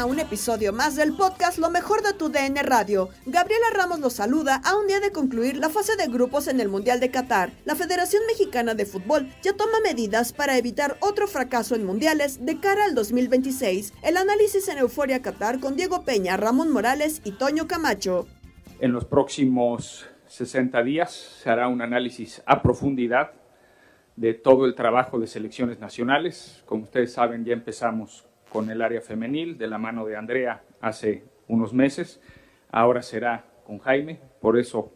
A un episodio más del podcast Lo mejor de tu DN Radio. Gabriela Ramos los saluda a un día de concluir la fase de grupos en el Mundial de Qatar. La Federación Mexicana de Fútbol ya toma medidas para evitar otro fracaso en mundiales de cara al 2026. El análisis en Euforia Qatar con Diego Peña, Ramón Morales y Toño Camacho. En los próximos 60 días se hará un análisis a profundidad de todo el trabajo de selecciones nacionales. Como ustedes saben, ya empezamos con el área femenil de la mano de Andrea hace unos meses. Ahora será con Jaime. Por eso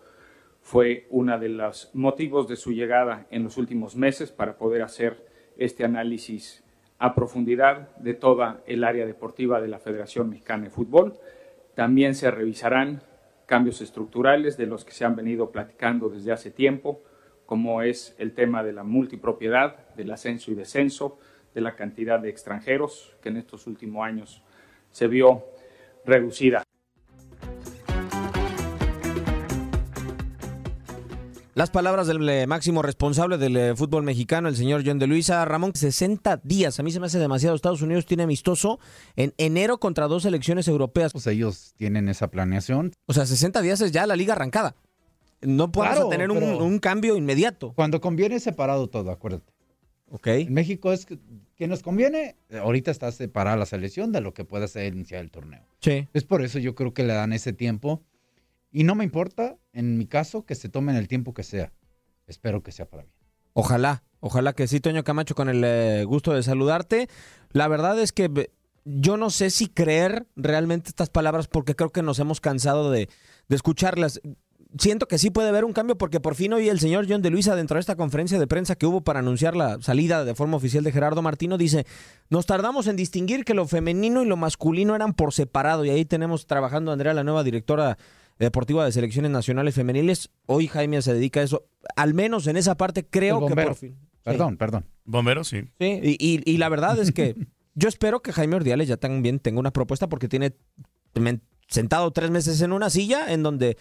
fue uno de los motivos de su llegada en los últimos meses para poder hacer este análisis a profundidad de toda el área deportiva de la Federación Mexicana de Fútbol. También se revisarán cambios estructurales de los que se han venido platicando desde hace tiempo, como es el tema de la multipropiedad, del ascenso y descenso, de la cantidad de extranjeros que en estos últimos años se vio reducida. Las palabras del eh, máximo responsable del eh, fútbol mexicano, el señor John de Luisa. Ramón, 60 días. A mí se me hace demasiado. Estados Unidos tiene amistoso en enero contra dos selecciones europeas. Pues ellos tienen esa planeación. O sea, 60 días es ya la liga arrancada. No puedes Claro, tener un, un cambio inmediato. Cuando conviene separado todo, acuérdate. Ok. En México es que, que nos conviene, eh, ahorita está separada la selección de lo que puede ser iniciar el torneo. Sí. Es por eso yo creo que le dan ese tiempo. Y no me importa, en mi caso, que se tomen el tiempo que sea. Espero que sea para bien. Ojalá, ojalá que sí, Toño Camacho, con el eh, gusto de saludarte. La verdad es que yo no sé si creer realmente estas palabras porque creo que nos hemos cansado de, de escucharlas. Siento que sí puede haber un cambio porque por fin hoy el señor John de Luisa, dentro de esta conferencia de prensa que hubo para anunciar la salida de forma oficial de Gerardo Martino, dice, nos tardamos en distinguir que lo femenino y lo masculino eran por separado y ahí tenemos trabajando a Andrea, la nueva directora deportiva de selecciones nacionales femeniles. Hoy Jaime se dedica a eso. Al menos en esa parte creo que por fin. Perdón, perdón. Bombero, sí. Sí, y, y- y la verdad es que yo espero que Jaime Ordiales ya también tenga una propuesta porque tiene sentado tres meses en una silla en donde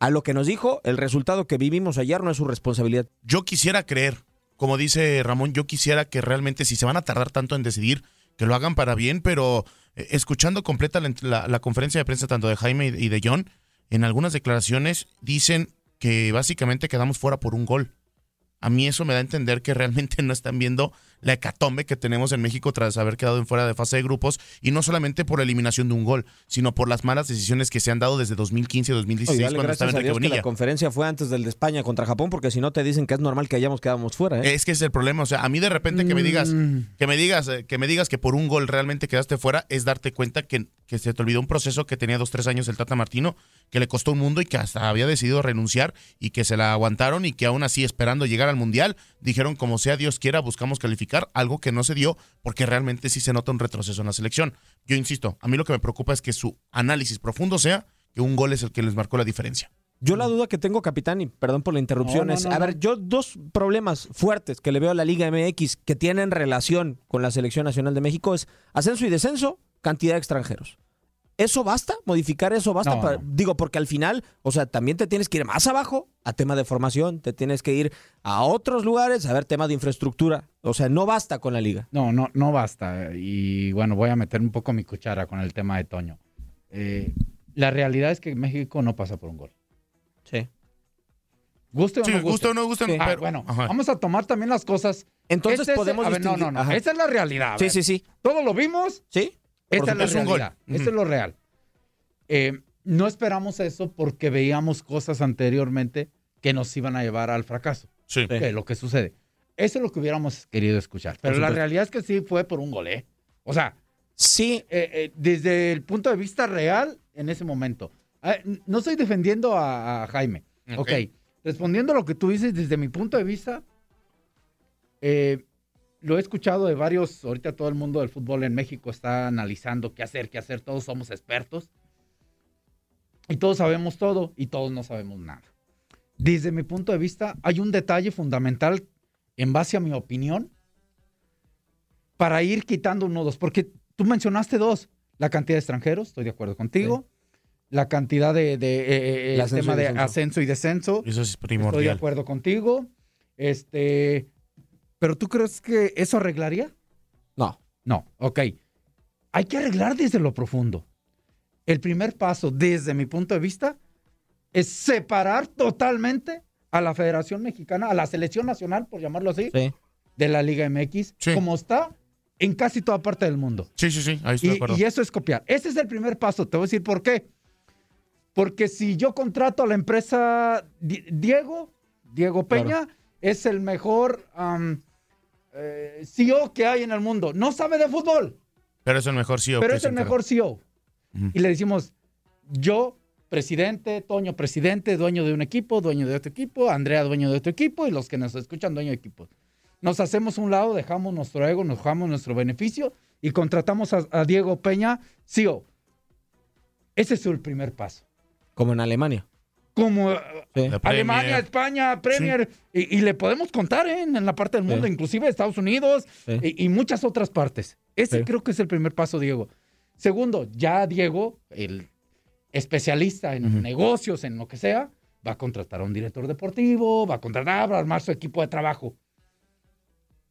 a lo que nos dijo, el resultado que vivimos ayer no es su responsabilidad. Yo quisiera creer, como dice Ramón, yo quisiera que realmente si se van a tardar tanto en decidir, que lo hagan para bien, pero eh, escuchando completa la, la- la conferencia de prensa tanto de Jaime y de John, en algunas declaraciones dicen que básicamente quedamos fuera por un gol. A mí eso me da a entender que realmente no están viendo la hecatombe que tenemos en México tras haber quedado en fuera de fase de grupos y no solamente por la eliminación de un gol, sino por las malas decisiones que se han dado desde 2015 y 2016 Oye, dale cuando estaba Dios que la conferencia fue antes del de España contra Japón, porque si no te dicen que es normal que hayamos quedado fuera. ¿eh? Es que es el problema, o sea, a mí de repente que me digas, que me digas, eh, que me digas que por un gol realmente quedaste fuera, es darte cuenta que, que se te olvidó un proceso que tenía dos, tres años el Tata Martino, que le costó un mundo y que hasta había decidido renunciar y que se la aguantaron y que aún así esperando llegar al Mundial, dijeron como sea Dios quiera, buscamos calificar, algo que no se dio porque realmente sí se nota un retroceso en la selección. Yo insisto, a mí lo que me preocupa es que su análisis profundo sea que un gol es el que les marcó la diferencia. Yo la duda que tengo, capitán, y perdón por la interrupción, No, no, es, no, a no. ver, yo dos problemas fuertes que le veo a la Liga MX que tienen relación con la Selección Nacional de México es ascenso y descenso, cantidad de extranjeros. ¿Eso basta? ¿Modificar eso basta? No, para- no. Digo, porque al final, o sea, también te tienes que ir más abajo a tema de formación, te tienes que ir a otros lugares a ver tema de infraestructura. O sea, no basta con la liga. No, no, no basta. Y bueno, voy a meter un poco mi cuchara con el tema de Toño. Eh, la realidad es que México no pasa por un gol. Sí. Guste o Sí, no guste. guste o no guste, Ah, pero- bueno, ajá. vamos a tomar también las cosas. Entonces Este es- podemos a ver, no, no, no. Ajá. Esta es la realidad. Sí, sí, sí. Todo lo vimos. Sí. Esta es la Es realidad. Ujú. Esto es lo real. Eh, no esperamos eso porque veíamos cosas anteriormente que nos iban a llevar al fracaso. Sí. Que es lo que sucede. Eso es lo que hubiéramos querido escuchar. Pero la realidad es que sí fue por un gol, ¿eh? O sea, Sí, eh, eh, desde el punto de vista real, en ese momento. Ah, no estoy defendiendo a, a Jaime. Ok. ok. Respondiendo a lo que tú dices, desde mi punto de vista, eh, lo he escuchado de varios, ahorita todo el mundo del fútbol en México está analizando qué hacer, qué hacer, todos somos expertos. Y todos sabemos todo y todos no sabemos nada. Desde mi punto de vista, hay un detalle fundamental en base a mi opinión para ir quitando uno o dos, porque tú mencionaste dos, la cantidad de extranjeros, estoy de acuerdo contigo, la cantidad de, de, eh, eh, El el ascenso tema de descenso. ascenso y descenso, Eso es estoy de primordial. acuerdo contigo, este, pero tú crees que eso arreglaría? no. No, ok. Hay que arreglar desde lo profundo. El primer paso, desde mi punto de vista, es separar totalmente a la Federación Mexicana, a la Selección Nacional, por llamarlo así, Sí. de la Liga MX, Sí. como está en casi toda parte del mundo. Sí, sí, sí, ahí estoy de Y, acuerdo. y eso es copiar. Ese es el primer paso. Te voy a decir por qué. Porque si yo contrato a la empresa Di- Diego, Diego Peña, es el mejor eh, CEO que hay en el mundo. No sabe de fútbol, Pero es el mejor sí pero es el mejor CEO. Y le decimos, yo, presidente, Toño, presidente, dueño de un equipo, dueño de otro equipo, Andrea, dueño de otro equipo, y los que nos escuchan, dueño de equipo. Nos hacemos un lado, dejamos nuestro ego, nos dejamos nuestro beneficio y contratamos a, a Diego Peña, CEO. Ese es el primer paso. Como en Alemania. Como eh, Sí. Alemania, Premier. España, Premier, y, y le podemos contar ¿eh? en la parte del mundo, Sí. inclusive Estados Unidos Sí. y, y muchas otras partes. Ese Sí. creo que es el primer paso, Diego. Segundo, ya Diego, el especialista en Ujú. negocios, en lo que sea, va a contratar a un director deportivo, va a contratar, va a armar su equipo de trabajo.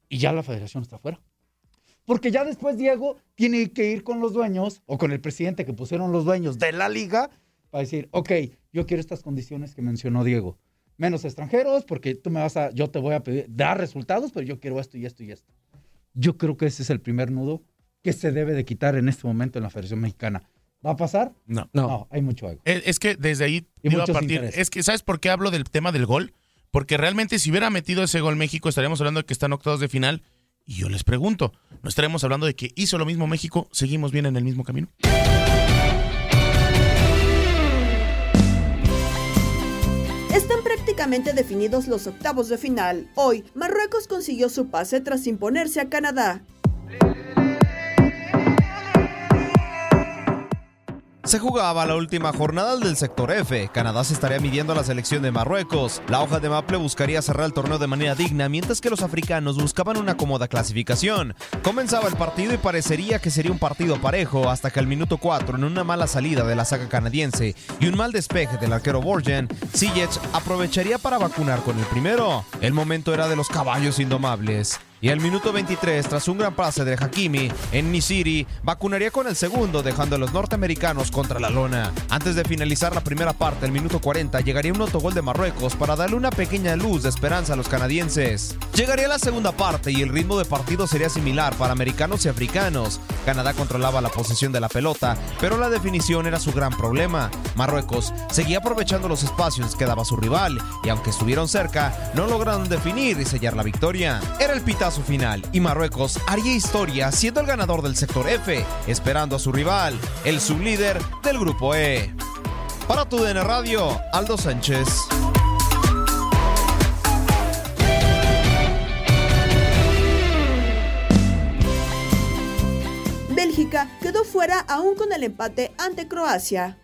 Y ya la federación está fuera. Porque ya después Diego tiene que ir con los dueños o con el presidente que pusieron los dueños de la liga para decir, ok, yo quiero estas condiciones que mencionó Diego. Menos extranjeros, porque tú me vas a, yo te voy a pedir, dar resultados, pero yo quiero esto y esto y esto. Yo creo que ese es el primer nudo que se debe de quitar en este momento en la Federación Mexicana. ¿Va a pasar? No. No. hay mucho ego. Es, es que desde ahí Y iba a partir. intereses. Es que, ¿sabes por qué hablo del tema del gol? Porque realmente si hubiera metido ese gol México, estaríamos hablando de que están octavos de final. Y yo les pregunto, ¿no estaremos hablando de que hizo lo mismo México? ¿Seguimos bien en el mismo camino? Definidos los octavos de final. Hoy, Marruecos consiguió su pase tras imponerse a Canadá. Se jugaba la última jornada del sector F. Canadá se estaría midiendo a la selección de Marruecos. La hoja de Maple buscaría cerrar el torneo de manera digna, mientras que los africanos buscaban una cómoda clasificación. Comenzaba el partido y parecería que sería un partido parejo, hasta que al minuto 4, en una mala salida de la saga canadiense y un mal despeje del arquero Borgen, Ziyech aprovecharía para vacunar con el primero. El momento era de los caballos indomables. Y al minuto 23, tras un gran pase de Hakimi en Nisiri, vacunaría con el segundo, dejando a los norteamericanos contra la lona. Antes de finalizar la primera parte, el minuto 40, llegaría un autogol de Marruecos para darle una pequeña luz de esperanza a los canadienses. Llegaría la segunda parte y el ritmo de partido sería similar para americanos y africanos. Canadá controlaba la posesión de la pelota, pero la definición era su gran problema. Marruecos seguía aprovechando los espacios que daba su rival y aunque estuvieron cerca, no lograron definir y sellar la victoria. Era el pitazo final y Marruecos haría historia siendo el ganador del sector F, esperando a su rival, el sublíder del grupo E. Para tu DN Radio, Aldo Sánchez. Bélgica quedó fuera aún con el empate ante Croacia.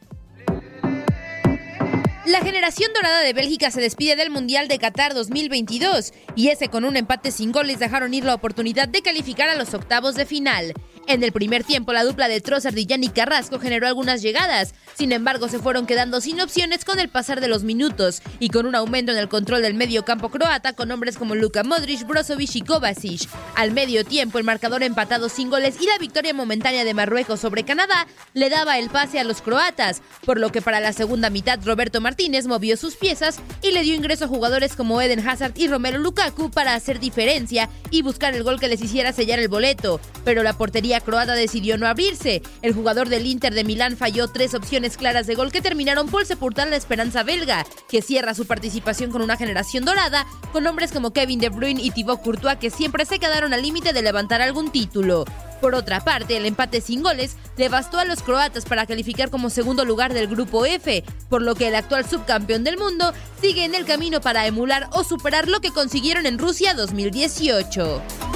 La generación dorada de Bélgica se despide del Mundial de Qatar 2022 y ese con un empate sin goles dejaron ir la oportunidad de calificar a los octavos de final. En el primer tiempo, la dupla de Trossard y Yannick Carrasco generó algunas llegadas, sin embargo, se fueron quedando sin opciones con el pasar de los minutos. Y con un aumento en el control del medio campo croata con hombres como Luka Modric, Brozovic y Kovacic. Al medio tiempo, el marcador empatado sin goles y la victoria momentánea de Marruecos sobre Canadá le daba el pase a los croatas, por lo que para la segunda mitad Roberto Martínez movió sus piezas y le dio ingreso a jugadores como Eden Hazard y Romero Lukaku para hacer diferencia y buscar el gol que les hiciera sellar el boleto, pero la portería croata decidió no abrirse. El jugador del Inter de Milán falló tres opciones claras de gol que terminaron por sepultar la esperanza belga, que cierra su participación con una generación dorada, con hombres como Kevin De Bruyne y Thibaut Courtois que siempre se quedaron al límite de levantar algún título. Por otra parte, el empate sin goles devastó a los croatas para calificar como segundo lugar del grupo F, por lo que el actual subcampeón del mundo sigue en el camino para emular o superar lo que consiguieron en Rusia 2018.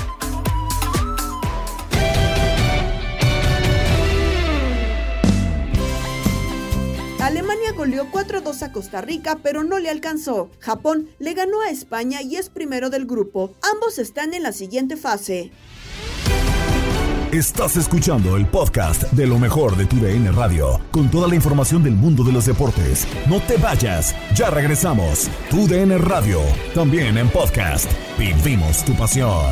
Goleó 4-2 a Costa Rica, pero no le alcanzó. Japón le ganó a España y es primero del grupo. Ambos están en la siguiente fase. Estás escuchando el podcast de lo mejor de tu DN Radio, con toda la información del mundo de los deportes. No te vayas, ya regresamos. Tu DN Radio, también en podcast. Vivimos tu pasión.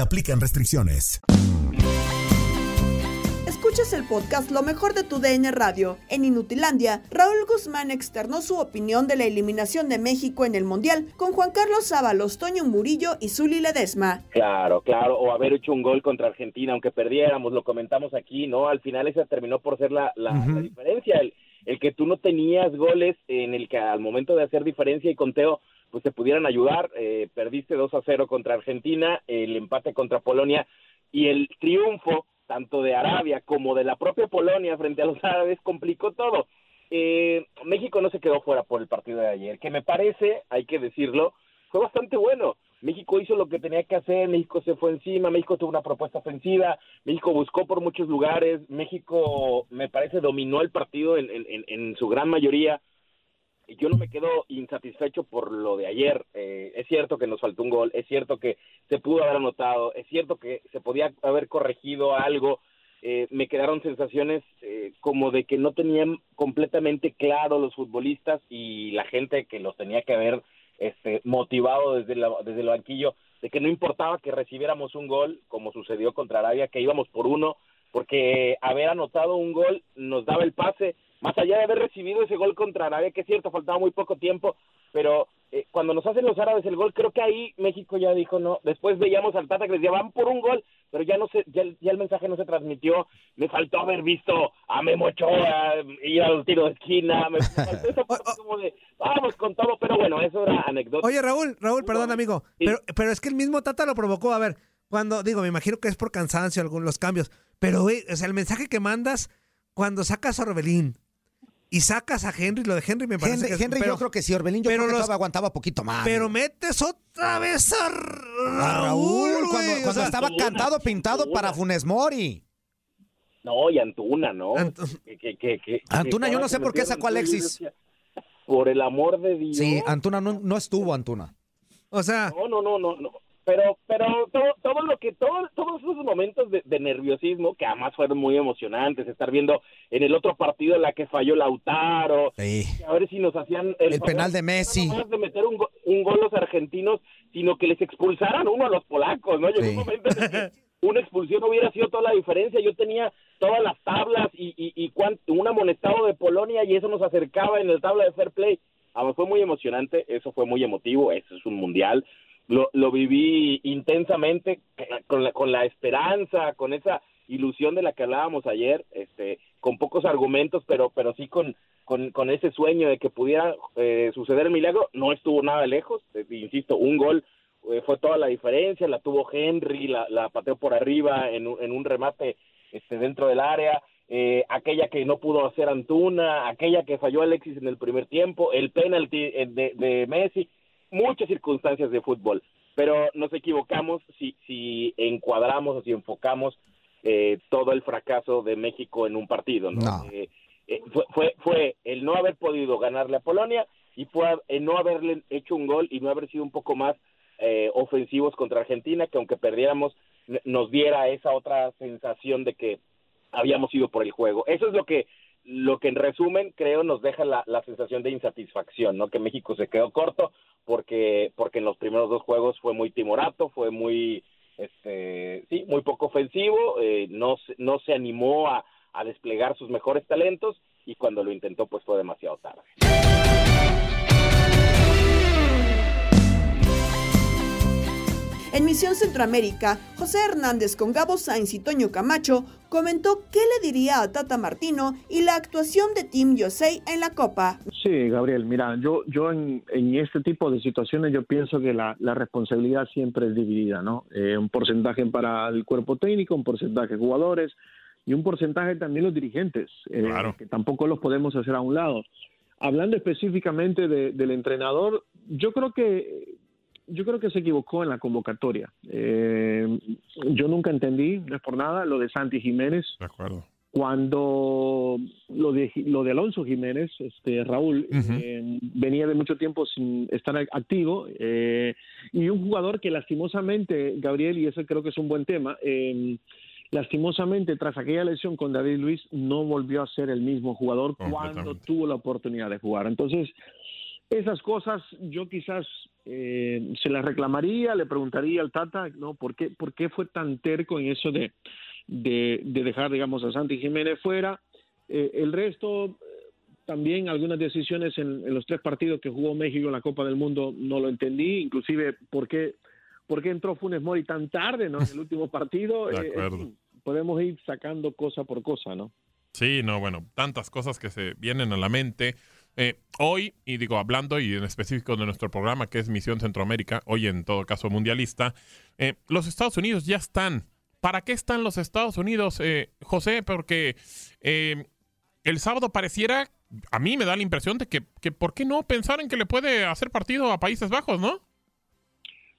se aplican restricciones. Escuchas el podcast Lo mejor de tu DN Radio. En Inutilandia, Raúl Guzmán externó su opinión de la eliminación de México en el Mundial con Juan Carlos Ábalos, Toño Murillo y Zuli Ledesma. Claro, claro, o haber hecho un gol contra Argentina, aunque perdiéramos, lo comentamos aquí, ¿no? Al final esa terminó por ser la, la, la diferencia, el, el que tú no tenías goles en el que al momento de hacer diferencia y conteo pues te pudieran ayudar. Eh, perdiste 2 a 0 contra Argentina, el empate contra Polonia y el triunfo tanto de Arabia como de la propia Polonia frente a los árabes complicó todo. Eh, México no se quedó fuera por el partido de ayer, que me parece, hay que decirlo, fue bastante bueno. México hizo lo que tenía que hacer, México se fue encima, México tuvo una propuesta ofensiva, México buscó por muchos lugares, México me parece dominó el partido en, en, en su gran mayoría yo no me quedo insatisfecho por lo de ayer. Eh, es cierto que nos faltó un gol, es cierto que se pudo haber anotado, es cierto que se podía haber corregido algo. Eh, me quedaron sensaciones eh, como de que no tenían completamente claro los futbolistas y la gente que los tenía que haber este, motivado desde, la, desde el banquillo de que no importaba que recibiéramos un gol, como sucedió contra Arabia, que íbamos por uno, porque haber anotado un gol nos daba el pase más allá de haber recibido ese gol contra Arabia, que es cierto, faltaba muy poco tiempo, pero eh, cuando nos hacen los árabes el gol, creo que ahí México ya dijo no. Después veíamos al Tata que les decía, van por un gol, pero ya no se, ya, ya el mensaje no se transmitió. Me faltó haber visto a Memo Ochoa ir al tiro de esquina, me faltó eso como de, vamos con todo, pero bueno, eso era anécdota. Oye, Raúl, Raúl, perdón, amigo, pero, pero es que el mismo Tata lo provocó. A ver, cuando, digo, me imagino que es por cansancio algunos los cambios, pero, güey, o sea, el mensaje que mandas cuando sacas a Orbelín, y sacas a Henry, lo de Henry me parece Henry, que es- Henry pero- yo creo que sí, Orbelín, yo pero creo que los- aguantaba poquito más. Pero güey. metes otra vez a A Raúl, güey, cuando, o sea, estaba cantado, pintado para Funes Mori. No, y Antuna, ¿no? Que- que- que- que- Antuna, yo no sé por qué sacó a Alexis. decía, Por el amor de Dios. Sí, Antuna no, no estuvo, Antuna. O sea, No, no, no, no, no. Pero, pero todo, todo lo que, todo, todos esos momentos de, de nerviosismo, que además fueron muy emocionantes, estar viendo en el otro partido en la que falló Lautaro, Sí. a ver si nos hacían El favor, penal de Messi. no de meter un, un gol los argentinos, sino que les expulsaran uno a los polacos, ¿no? Llegó Sí. un momento en el que una expulsión hubiera sido toda la diferencia. Yo tenía todas las tablas y, y, y cuan- un amonestado de Polonia y eso nos acercaba en el tabla de fair play. Ah, fue muy emocionante, eso fue muy emotivo, eso es un mundial. Lo, lo viví intensamente con la, con la esperanza, con esa ilusión de la que hablábamos ayer, este, con pocos argumentos, pero, pero sí con, con, con ese sueño de que pudiera eh, suceder el milagro. No estuvo nada lejos, eh, insisto, un gol eh, fue toda la diferencia, la tuvo Henry, la, la pateó por arriba en, en un remate este, dentro del área, eh, aquella que no pudo hacer Antuna, aquella que falló Alexis en el primer tiempo, el penalti de, de Messi, muchas circunstancias de fútbol, pero nos equivocamos si, si encuadramos o si enfocamos eh, todo el fracaso de México en un partido, ¿no? No. Eh, eh, fue, fue, fue el no haber podido ganarle a Polonia y fue el no haberle hecho un gol y no haber sido un poco más eh, ofensivos contra Argentina, que aunque perdiéramos nos diera esa otra sensación de que habíamos ido por el juego. Eso es lo que lo que en resumen creo nos deja la, la sensación de insatisfacción, ¿no? Que México se quedó corto porque porque en los primeros dos juegos fue muy timorato, fue muy este sí, muy poco ofensivo, eh, no no se animó a, a desplegar sus mejores talentos y cuando lo intentó pues fue demasiado tarde. En Misión Centroamérica, José Hernández con Gabo Sainz y Toño Camacho comentó qué le diría a Tata Martino y la actuación de Team USA en la Copa. Sí, Gabriel, mira, yo, yo en, en este tipo de situaciones yo pienso que la, la responsabilidad siempre es dividida, ¿no? Eh, un porcentaje para el cuerpo técnico, un porcentaje jugadores y un porcentaje también los dirigentes, eh, que tampoco los podemos hacer a un lado. Hablando específicamente de- del entrenador, yo creo que yo creo que se equivocó en la convocatoria. Eh, yo nunca entendí, no es por nada, lo de Santi Jiménez. De acuerdo. Cuando lo de, lo de Alonso Jiménez, este Raúl, eh, venía de mucho tiempo sin estar activo eh, y un jugador que lastimosamente, Gabriel, y eso creo que es un buen tema, lastimosamente tras aquella lesión con David Luis no volvió a ser el mismo jugador cuando tuvo la oportunidad de jugar. Entonces, esas cosas yo quizás eh, se las reclamaría, le preguntaría al Tata, ¿no? ¿Por qué, por qué fue tan terco en eso de, de, de dejar, digamos, a Santi Jiménez fuera? Eh, el resto, eh, también algunas decisiones en, en los tres partidos que jugó México en la Copa del Mundo no lo entendí, inclusive por qué, por qué entró Funes Mori tan tarde, ¿no? En el último partido. De Eh, acuerdo. podemos ir sacando cosa por cosa, ¿no? Sí, no, bueno, tantas cosas que se vienen a la mente. Eh, hoy, y digo, hablando y en específico de nuestro programa que es Misión Centroamérica, hoy en todo caso mundialista, eh, los Estados Unidos ya están. ¿Para qué están los Estados Unidos, eh, José? Porque eh, el sábado pareciera, a mí me da la impresión de que, que ¿por qué no pensar en que le puede hacer partido a Países Bajos, no?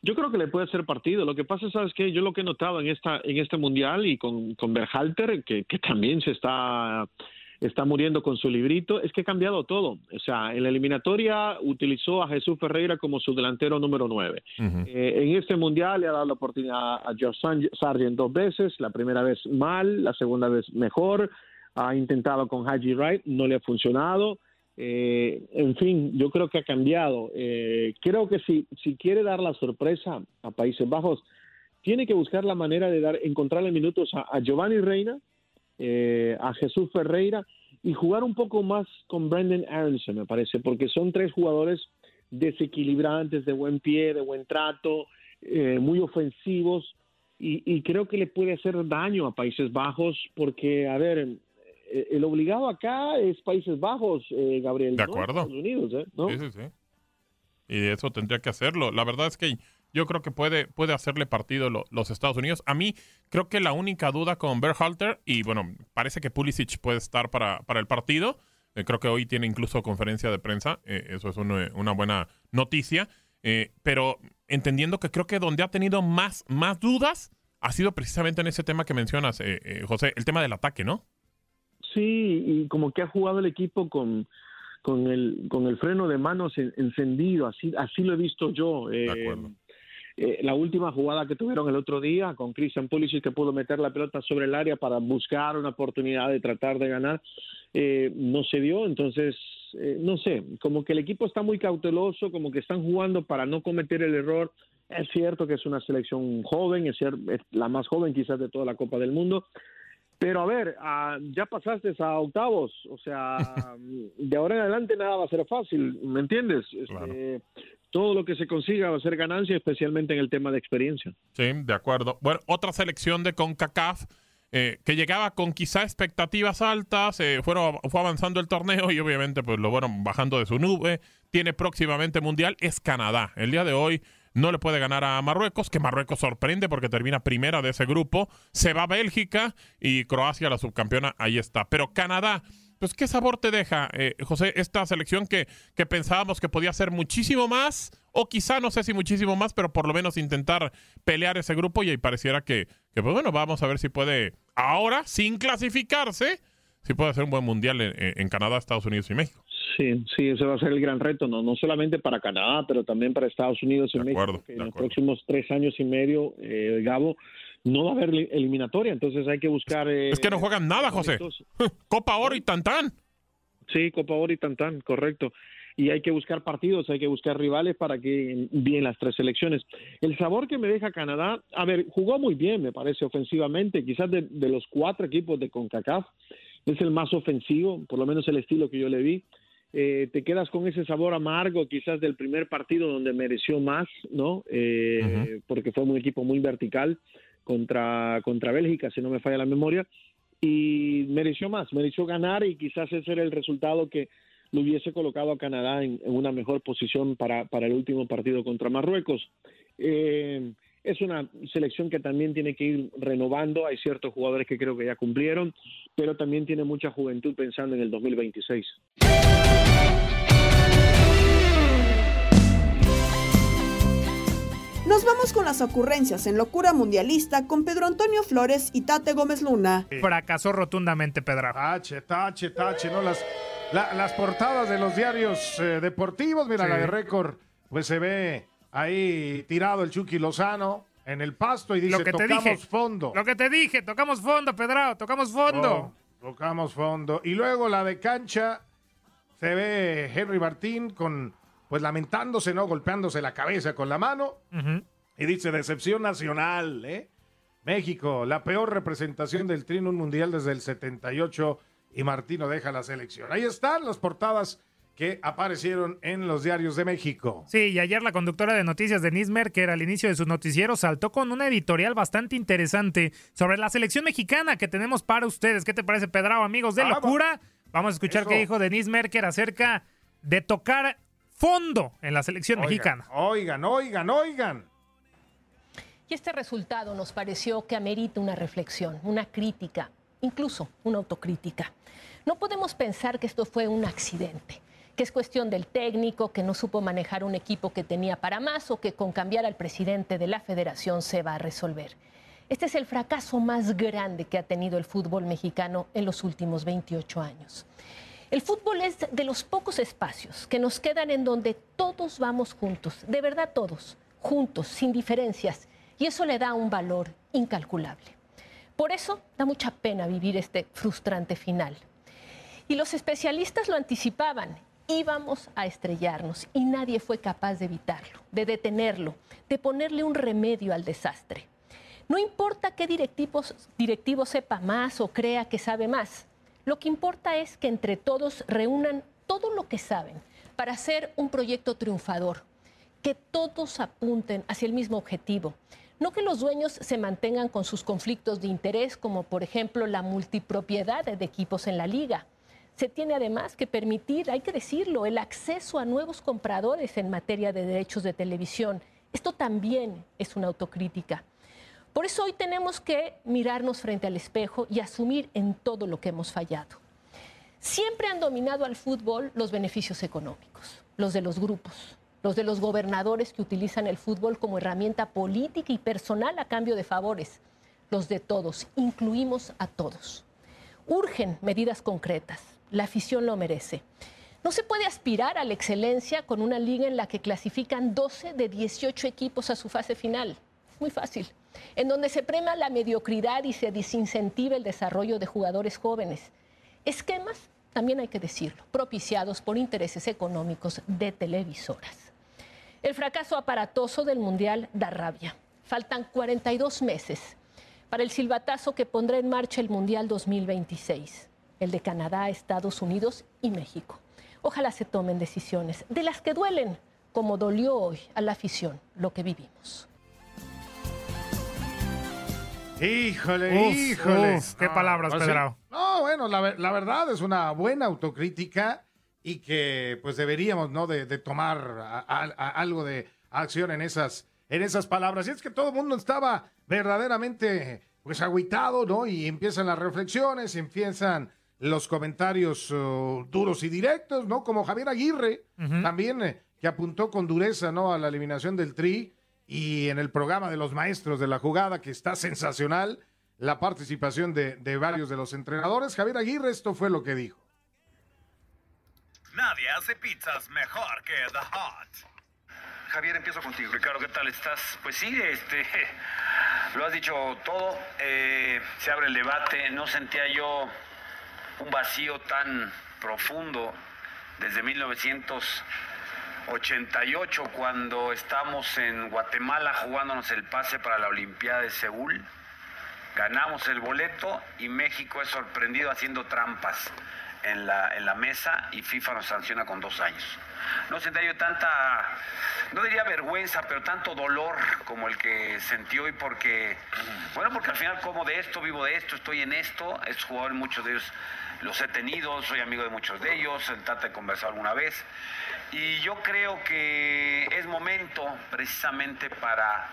Yo creo que le puede hacer partido. Lo que pasa, ¿sabes qué? Yo lo que he notado en esta en este mundial y con, con Berhalter, que, que también se está, está muriendo con su librito, es que ha cambiado todo. O sea, en la eliminatoria utilizó a Jesús Ferreira como su delantero número 9. Eh, en este mundial le ha dado la oportunidad a Josh San- Sargent dos veces, la primera vez mal, la segunda vez mejor. Ha intentado con Haji Wright, no le ha funcionado. Eh, en fin, yo creo que ha cambiado. Eh, creo que si, si quiere dar la sorpresa a Países Bajos, tiene que buscar la manera de dar, encontrarle minutos a, a Giovanni Reina, eh, a Jesús Ferreira y jugar un poco más con Brandon Aronson, me parece, porque son tres jugadores desequilibrantes, de buen pie, de buen trato, eh, muy ofensivos y, y creo que le puede hacer daño a Países Bajos porque, a ver, eh, el obligado acá es Países Bajos, eh, Gabriel. De no acuerdo. Estados Unidos, ¿eh? ¿No? Sí, sí, sí. Y eso tendría que hacerlo. La verdad es que yo creo que puede, puede hacerle partido lo- los Estados Unidos. A mí creo que la única duda con Berhalter, y bueno, parece que Pulisic puede estar para, para el partido, Eh, creo que hoy tiene incluso conferencia de prensa. eh, eso es eh, una buena noticia. Eh, pero entendiendo que creo que donde ha tenido más, más dudas ha sido precisamente en ese tema que mencionas, José, el tema del ataque, ¿no? Sí, y como que ha jugado el equipo con, con, el, con el freno de manos en- encendido, así, así lo he visto yo. Eh, eh, la última jugada que tuvieron el otro día con Christian Pulisic que pudo meter la pelota sobre el área para buscar una oportunidad de tratar de ganar, eh, no se dio, entonces, eh, no sé, como que el equipo está muy cauteloso, como que están jugando para no cometer el error. Es cierto que es una selección joven, es, cier- es la más joven quizás de toda la Copa del Mundo, pero a ver, ah, ya pasaste a octavos, o sea, de ahora en adelante nada va a ser fácil, ¿me entiendes? Este, todo lo que se consiga va a ser ganancia, especialmente en el tema de experiencia. Sí, de acuerdo. Bueno, otra selección de CONCACAF eh, que llegaba con quizá expectativas altas, eh, fueron, fue avanzando el torneo y obviamente pues lo fueron bajando de su nube. Tiene próximamente Mundial, es Canadá. El día de hoy no le puede ganar a Marruecos, que Marruecos sorprende porque termina primera de ese grupo. Se va a Bélgica y Croacia, la subcampeona, ahí está. Pero Canadá, pues ¿qué sabor te deja, eh, José, esta selección que, que pensábamos que podía ser muchísimo más, o quizá no sé si muchísimo más, pero por lo menos intentar pelear ese grupo y ahí pareciera que, que, pues bueno, vamos a ver si puede ahora, sin clasificarse, si puede hacer un buen mundial en, en Canadá, Estados Unidos y México. Sí, sí, ese va a ser el gran reto, no, no solamente para Canadá, pero también para Estados Unidos y México, que en los próximos tres años y medio, eh, Gabo, no va a haber li- eliminatoria, entonces hay que buscar... eh, Es que no juegan nada, José. Copa Oro y Tantán. Sí, Copa Oro y Tantán, correcto. Y hay que buscar partidos, hay que buscar rivales para que bien las tres selecciones. El sabor que me deja Canadá, a ver, jugó muy bien, me parece, ofensivamente. Quizás de, de los cuatro equipos de CONCACAF es el más ofensivo, por lo menos el estilo que yo le vi. Eh, te quedas con ese sabor amargo quizás del primer partido donde mereció más, ¿no? Eh, Porque fue un equipo muy vertical contra, contra Bélgica, si no me falla la memoria y mereció más, mereció ganar y quizás ese era el resultado que lo hubiese colocado a Canadá en, en una mejor posición para, para el último partido contra Marruecos. Eh, es una selección que también tiene que ir renovando, hay ciertos jugadores que creo que ya cumplieron, pero también tiene mucha juventud pensando en el 2026. Nos vamos con las ocurrencias en Locura Mundialista con Pedro Antonio Flores y Tate Gómez Luna. Fracasó rotundamente, Pedro. Tache, tache, tache, ¿no? Las, la- las portadas de los diarios eh, deportivos, mira, Sí. la de récord, pues se ve ahí tirado el Chucky Lozano en el pasto y dice, Lo que te tocamos dije. fondo. Lo que te dije, tocamos fondo, Pedro, tocamos fondo. Oh, tocamos fondo. Y luego la de cancha, se ve Henry Martín con, pues lamentándose, ¿no? Golpeándose la cabeza con la mano. Y dice, decepción nacional, ¿eh? México, la peor representación del Tri en un mundial desde el 78 y Martino deja la selección. Ahí están las portadas que aparecieron en los diarios de México. Sí, y ayer la conductora de noticias Denise Merker al inicio de su noticiero saltó con una editorial bastante interesante sobre la selección mexicana que tenemos para ustedes. ¿Qué te parece, Pedrao, amigos de Ah, locura? Vamos a escuchar Eso. qué dijo Denise Merker acerca de tocar fondo en la selección Oigan, mexicana. Oigan, oigan, oigan. Y este resultado nos pareció que amerita una reflexión, una crítica, incluso una autocrítica. No podemos pensar que esto fue un accidente, que es cuestión del técnico que no supo manejar un equipo que tenía para más o que con cambiar al presidente de la federación se va a resolver. Este es el fracaso más grande que ha tenido el fútbol mexicano en los últimos 28 años. El fútbol es de los pocos espacios que nos quedan en donde todos vamos juntos, de verdad todos, juntos, sin diferencias, y eso le da un valor incalculable. Por eso da mucha pena vivir este frustrante final. Y los especialistas lo anticipaban, íbamos a estrellarnos y nadie fue capaz de evitarlo, de detenerlo, de ponerle un remedio al desastre. No importa qué directivos, directivo sepa más o crea que sabe más, lo que importa es que entre todos reúnan todo lo que saben para hacer un proyecto triunfador, que todos apunten hacia el mismo objetivo. No que los dueños se mantengan con sus conflictos de interés, como por ejemplo la multipropiedad de equipos en la liga. Se tiene además que permitir, hay que decirlo, el acceso a nuevos compradores en materia de derechos de televisión. Esto también es una autocrítica. Por eso hoy tenemos que mirarnos frente al espejo y asumir en todo lo que hemos fallado. Siempre han dominado al fútbol los beneficios económicos, los de los grupos, los de los gobernadores que utilizan el fútbol como herramienta política y personal a cambio de favores, los de todos, incluimos a todos. Urgen medidas concretas, la afición lo merece. No se puede aspirar a la excelencia con una liga en la que clasifican 12 de 18 equipos a su fase final. Muy fácil. En donde se premia la mediocridad y se desincentiva el desarrollo de jugadores jóvenes. Esquemas, también hay que decirlo, propiciados por intereses económicos de televisoras. El fracaso aparatoso del Mundial da rabia. Faltan 42 meses para el silbatazo que pondrá en marcha el Mundial 2026, el de Canadá, Estados Unidos y México. Ojalá se tomen decisiones de las que duelen, como dolió hoy a la afición lo que vivimos. Híjole, Uf, híjole. uf, qué palabras, pues sí. Pedrao. No, bueno, la, ver- la verdad es una buena autocrítica y que pues deberíamos, ¿no? De, de tomar a- a- a- algo de acción en esas, en esas palabras. Y es que todo el mundo estaba verdaderamente pues agüitado, ¿no? Y empiezan las reflexiones, empiezan los comentarios uh, duros y directos, ¿no? Como Javier Aguirre, también eh, que apuntó con dureza, ¿no? A la eliminación del Tri y en el programa de los maestros de la jugada, que está sensacional, la participación de, de varios de los entrenadores. Javier Aguirre, esto fue lo que dijo. Nadie hace pizzas mejor que The Hut. Javier, empiezo contigo. Ricardo, ¿qué tal estás? Pues sí, este, lo has dicho todo. eh, se abre el debate. No sentía yo un vacío tan profundo desde 1988, cuando estamos en Guatemala jugándonos el pase para la Olimpiada de Seúl. Ganamos el boleto y México es sorprendido haciendo trampas en la, en la mesa y FIFA nos sanciona con dos años. No sentía yo tanta, no diría vergüenza, pero tanto dolor como el que sentí hoy porque, bueno, porque al final como de esto, vivo de esto, estoy en esto, estos jugadores, muchos de ellos los he tenido, soy amigo de muchos de ellos, el Tata he conversado alguna vez. Y yo creo que es momento precisamente para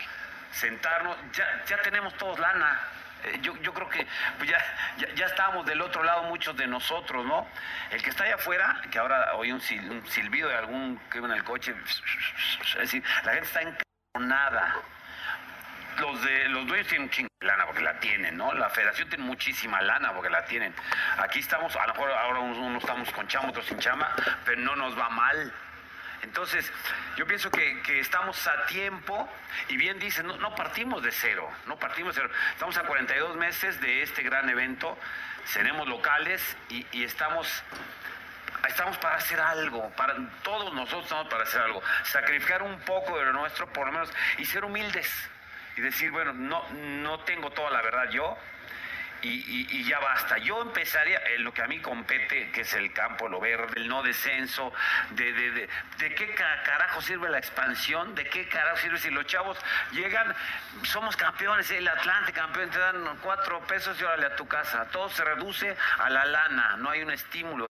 sentarnos, ya, ya tenemos todos lana. Eh, Yo, yo creo que pues ya, ya, ya estábamos del otro lado muchos de nosotros, ¿no? El que está allá afuera, que ahora oí un, sil- silbido de algún que en el coche, es decir, la gente está encajonada. Los, de, los dueños tienen un lana porque la tienen, ¿no? La federación tiene muchísima lana porque la tienen. Aquí estamos, a lo mejor ahora unos, unos estamos con chama, otros sin chama, pero no nos va mal. Entonces, yo pienso que, que estamos a tiempo y bien dicen, no, partimos de cero, no partimos de cero. Estamos a 42 meses de este gran evento, seremos locales y, y estamos, estamos para hacer algo, para todos nosotros estamos para hacer algo, sacrificar un poco de lo nuestro por lo menos y ser humildes y decir, bueno, no, no tengo toda la verdad yo, y, ya basta. Yo empezaría en lo que a mí compete, que es el campo, lo verde, el no descenso, de, de, de, de qué ca- carajo sirve la expansión, de qué carajo sirve si los chavos llegan, somos campeones, el Atlante campeón, te dan cuatro pesos y órale a tu casa. Todo se reduce a la lana, no hay un estímulo.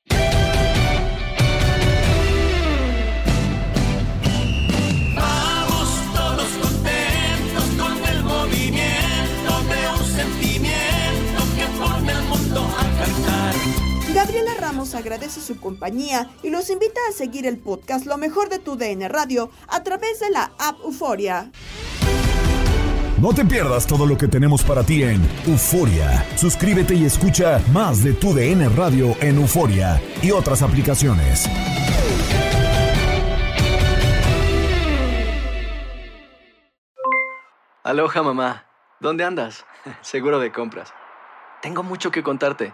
Gabriela Ramos agradece su compañía y los invita a seguir el podcast Lo mejor de tu DN Radio a través de la app Euforia. No te pierdas todo lo que tenemos para ti en Euforia. Suscríbete y escucha más de tu DN Radio en Euforia y otras aplicaciones. Aloha mamá, ¿dónde andas? Seguro de compras. Tengo mucho que contarte.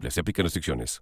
Se aplican restricciones.